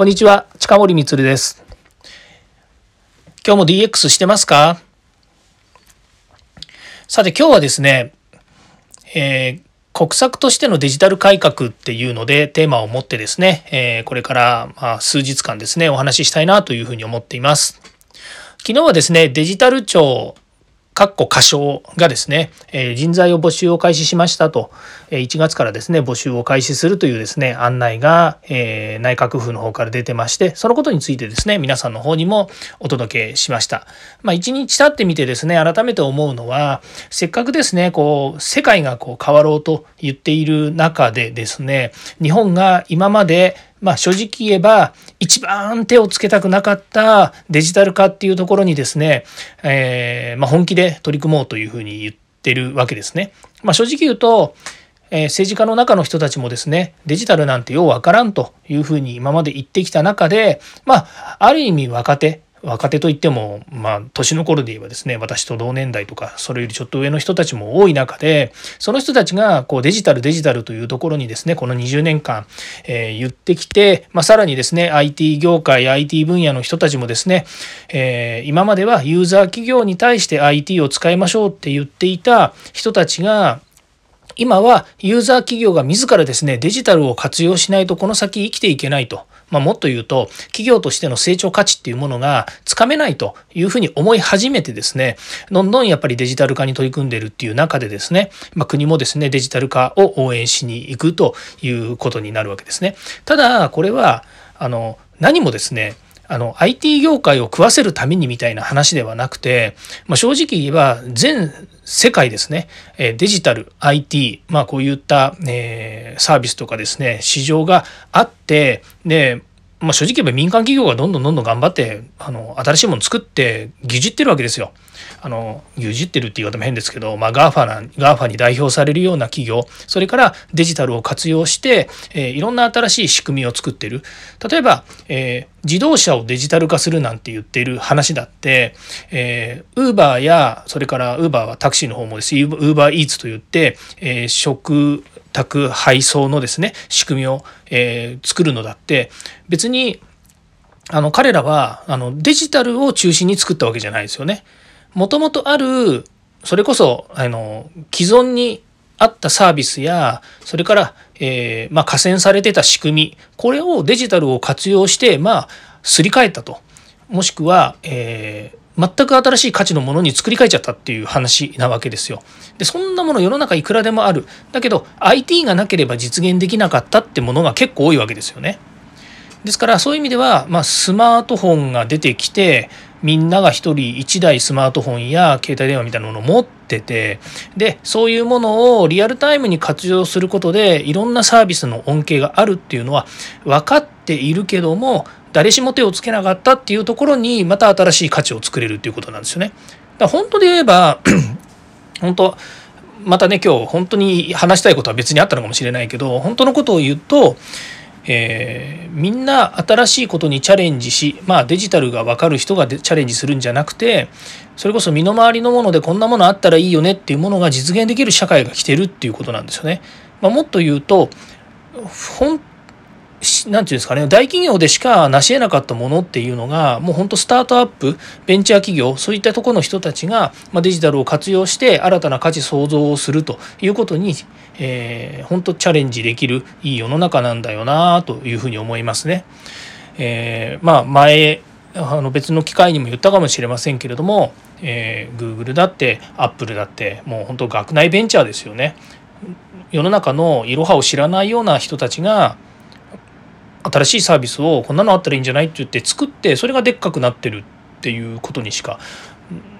こんにちは、近森光です。今日も DX してますか？さて今日はですね、えー、国策としてのデジタル改革っていうのでテーマを持ってですね、えー、これからまあ数日間ですね、お話ししたいなというふうに思っています。昨日はですね、デジタル庁かっこ仮称がですね、え人材を募集を開始しましたと、え1月からですね、募集を開始するというですね、案内が、え内閣府の方から出てまして、そのことについてですね、皆さんの方にもお届けしました。まあ、1日経ってみてですね、改めて思うのは、せっかくですね、こう、世界がこう変わろうと言っている中でですね、日本が今までまあ正直言えば一番手をつけたくなかったデジタル化っていうところにですね、えー、まあ、本気で取り組もうというふうに言ってるわけですね。まあ、正直言うと、えー、政治家の中の人たちもですねデジタルなんてようわからんというふうに今まで言ってきた中でまあある意味若手若手といっても、まあ、年の頃で言えばですね、私と同年代とか、それよりちょっと上の人たちも多い中で、その人たちが、こう、デジタル、デジタルというところにですね、この20年間、えー、言ってきて、まあ、さらにですね、IT 業界、IT 分野の人たちもですね、えー、今まではユーザー企業に対して IT を使いましょうって言っていた人たちが、今はユーザー企業が自らですね、デジタルを活用しないとこの先生きていけないと。まあ、もっと言うと企業としての成長価値っていうものがつかめないというふうに思い始めてですねどんどんやっぱりデジタル化に取り組んでるっていう中でですね、まあ、国もですねデジタル化を応援しに行くということになるわけですね。ただこれはあの何もですねあの IT 業界を食わせるためにみたいな話ではなくて、まあ、正直言えば全世界ですねデジタル IT、まあ、こういった、えー、サービスとかですね市場があってでまあ、正直言えば民間企業がどんどんどんどん頑張ってあの新しいもの作って牛耳ってるわけですよ。あの牛耳ってるって言い方も変ですけど、まあ、GAFA, な GAFA に代表されるような企業それからデジタルを活用して、えー、いろんな新しい仕組みを作ってる。例えば、えー、自動車をデジタル化するなんて言ってる話だって、えー、Uber やそれから Uber はタクシーの方もです。Uber Eats と言って、えー、食宅配送のですね仕組みを、えー、作るのだって。別にあの彼らはあのデジタルを中心に作ったわけじゃないですよね。もともとあるそれこそあの既存にあったサービスやそれから、えー、まあ、加線されてた仕組みこれをデジタルを活用してまあすり替えたともしくは、えー、全く新しい価値のものに作り変えちゃったっていう話なわけですよ。でそんなもの世の中いくらでもある。だけど IT がなければ実現できなかったってものが結構多いわけですよね。ですからそういう意味では、まあ、スマートフォンが出てきてみんなが1人1台スマートフォンや携帯電話みたいなものを持っててでそういうものをリアルタイムに活用することでいろんなサービスの恩恵があるっていうのは分かっているけども誰しも手をつけなかったっていうところにまた新しい価値を作れるっていうことなんですよね。だから本当で言えば 本当またね今日本当に話したいことは別にあったのかもしれないけど本当のことを言うと、えー、みんな新しいことにチャレンジしまあデジタルが分かる人がチャレンジするんじゃなくてそれこそ身の回りのものでこんなものあったらいいよねっていうものが実現できる社会が来てるっていうことなんですよね。まあ、もっと言うと本何て言うんですかね大企業でしか成し得なかったものっていうのがもうほんとスタートアップベンチャー企業そういったところの人たちが、まデジタルを活用して新たな価値創造をするということに、えー、本当チャレンジできるいい世の中なんだよなというふうに思いますね。えー、まあ前あの別の機会にも言ったかもしれませんけれども、えー、Google だって Apple だってもう本当学内ベンチャーですよね。世の中のいろはを知らないような人たちが新しいサービスをこんなのあったらいいんじゃないって言って作ってそれがでっかくなってるっていうことにしか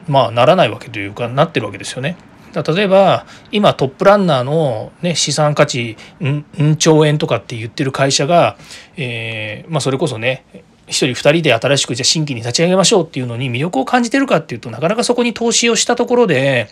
まあならないわけというかなってるわけですよね。例えば今トップランナーの、ね、資産価値うん兆円とかって言ってる会社が、えーまあ、それこそね1人2人で新しくじゃ新規に立ち上げましょうっていうのに魅力を感じてるかっていうとなかなかそこに投資をしたところで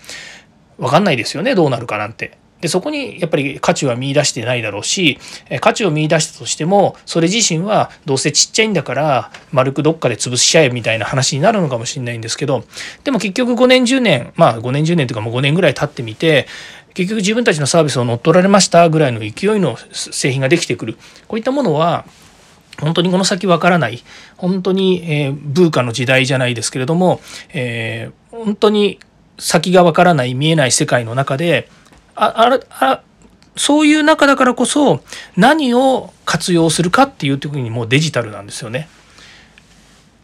分かんないですよねどうなるかなんて。でそこにやっぱり価値は見出してないだろうし価値を見出したとしてもそれ自身はどうせちっちゃいんだから丸くどっかで潰しちゃえみたいな話になるのかもしれないんですけどでも結局5年10年まあ5年10年というかもう5年ぐらい経ってみて結局自分たちのサービスを乗っ取られましたぐらいの勢いの製品ができてくる。こういったものは本当にこの先わからない。本当に、えー、ブーカの時代じゃないですけれども、えー、本当に先がわからない見えない世界の中でああそういう中だからこそ何を活用するかっていう時にもうデジタルなんですよね。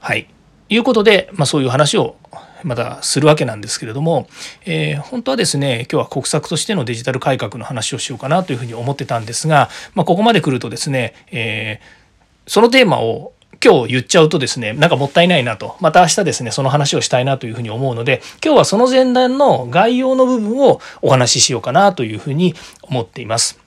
はい。いうことで、まあ、そういう話をまたするわけなんですけれども、えー、本当はですね今日は国策としてのデジタル改革の話をしようかなというふうに思ってたんですが、まあ、ここまで来るとですね、えー、そのテーマを今日言っちゃうとですねなんかもったいないなとまた明日ですねその話をしたいなというふうに思うので今日はその前段の概要の部分をお話ししようかなというふうに思っています。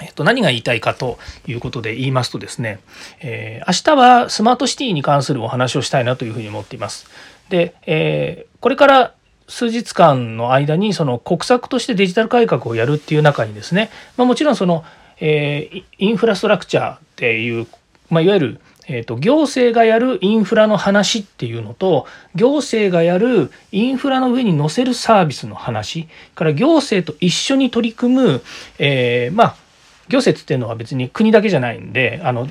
えっと、何が言いたいかということで言いますとですね、えー、明日はスマートシティに関するお話をしたいなというふうに思っています。で、えー、これから数日間の間にその国策としてデジタル改革をやるっていう中にですね、まあ、もちろんその、えー、インフラストラクチャーっていう、まあ、いわゆるえーと、行政がやるインフラの話っていうのと行政がやるインフラの上に載せるサービスの話。から行政と一緒に取り組む、えー、まあ行政っていうのは別に国だけじゃないんであの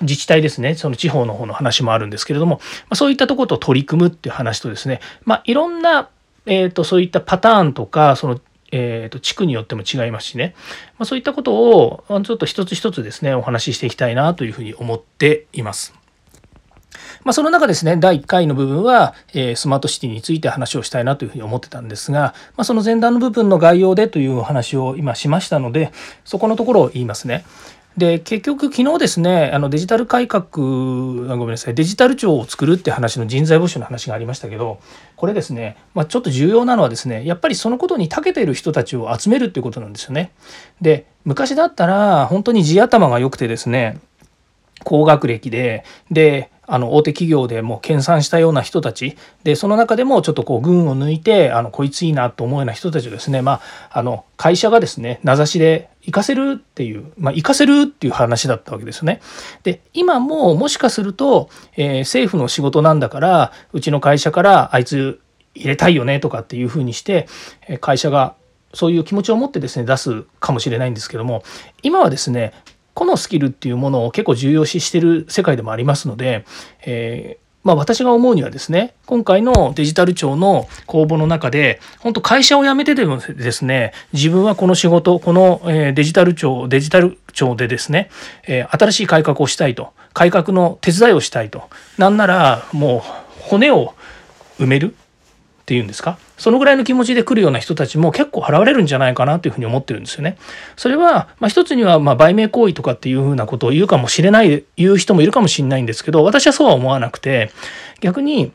自治体ですね。その地方の方の話もあるんですけれども、まあ、そういったとこと取り組むっていう話とですね、まあ、いろんな、えーとそういったパターンとかそのえーと、地区によっても違いますしね、まあ、そういったことをちょっと一つ一つですねお話ししていきたいなというふうに思っています。まあ、その中ですね第1回の部分は、えー、スマートシティについて話をしたいなというふうに思ってたんですが、まあ、その前段の部分の概要でというお話を今しましたのでそこのところを言いますね。で結局昨日ですねあのデジタル改革ごめんなさいデジタル庁を作るって話の人材募集の話がありましたけどこれですね、まあ、ちょっと重要なのはですねやっぱりそのことに長けている人たちを集めるっていうことなんですよね。で昔だったら本当に地頭が良くてですね高学歴でであの大手企業でもう研鑽したような人たちでその中でもちょっとこう群を抜いてあのこいついいなと思うような人たちをですね、まあ、あの会社がですね名指しで行かせるっていう、まあ、行かせるっていう話だったわけですね。で今ももしかすると、えー、政府の仕事なんだからうちの会社からあいつ入れたいよねとかっていうふうにして会社がそういう気持ちを持ってですね出すかもしれないんですけども今はですね個のスキルっていうものを結構重要視してる世界でもありますので、えーまあ、私が思うにはですね今回のデジタル庁の公募の中で本当会社を辞めてでもですね自分はこの仕事このデジタル庁デジタル庁でですね新しい改革をしたいと改革の手伝いをしたいと。なんならもう骨を埋める。っていうんですか？そのぐらいの気持ちで来るような人たちも結構払われるんじゃないかなというふうに思ってるんですよね。それは、まあ、一つにはま売名行為とかっていうふうなことを言うかもしれない言う人もいるかもしれないんですけど私はそうは思わなくて逆に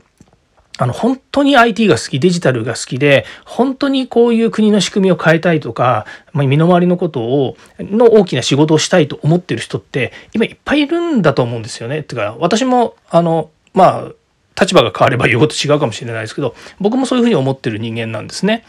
あの本当に IT が好きデジタルが好きで本当にこういう国の仕組みを変えたいとか、まあ、身の回りのことをの大きな仕事をしたいと思ってる人って今いっぱいいるんだと思うんですよね。てか私もあのまあ立場が変われば言うこと違うかもしれないですけど僕もそういうふうに思ってる人間なんですね。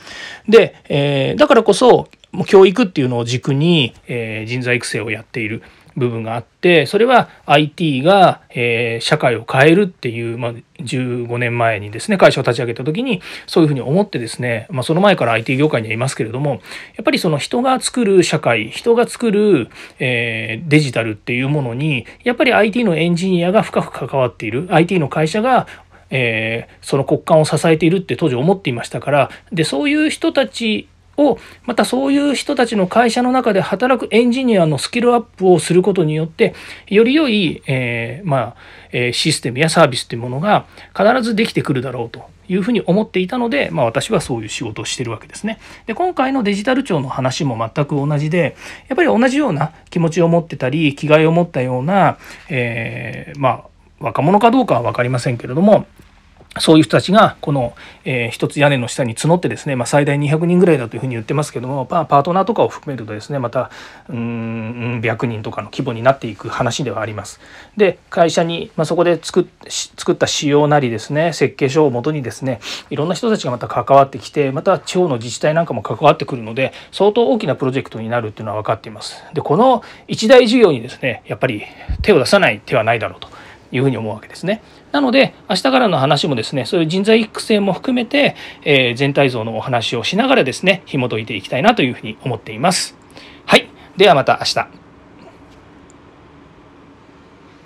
で、えー、だからこそ教育っていうのを軸に、えー、人材育成をやっている。部分があってそれは IT が、えー、社会を変えるっていう、まあ、15年前にですね会社を立ち上げた時にそういうふうに思ってですね、まあ、その前から IT 業界にはいますけれどもやっぱりその人が作る社会人が作る、えー、デジタルっていうものにやっぱり IT のエンジニアが深く関わっている IT の会社がえー、その国間を支えているって当時思っていましたからでそういう人たちをまたそういう人たちの会社の中で働くエンジニアのスキルアップをすることによってより良い、えー、まあえシステムやサービスというものが必ずできてくるだろうというふうに思っていたので、まあ、私はそういう仕事をしてるわけですね。で今回のデジタル庁の話も全く同じでやっぱり同じような気持ちを持ってたり気概を持ったような、えー、まあ若者かどうかは分かりませんけれどもそういう人たちがこの、えー、一つ屋根の下に募ってですね、まあ、最大200人ぐらいだというふうに言ってますけども、ま、パートナーとかを含めるとですねまたうん100人とかの規模になっていく話ではあります。で会社に、まあ、そこで作作った仕様なりですね設計書をもとにですねいろんな人たちがまた関わってきてまた地方の自治体なんかも関わってくるので相当大きなプロジェクトになるっていうのは分かっています。でこの一大事業にですねやっぱり手を出さない手はないだろうというふうに思うわけですね。なので明日からの話もですねそういう人材育成も含めて、えー、全体像のお話をしながらですね紐解いていきたいなというふうに思っています。はいではまた明日。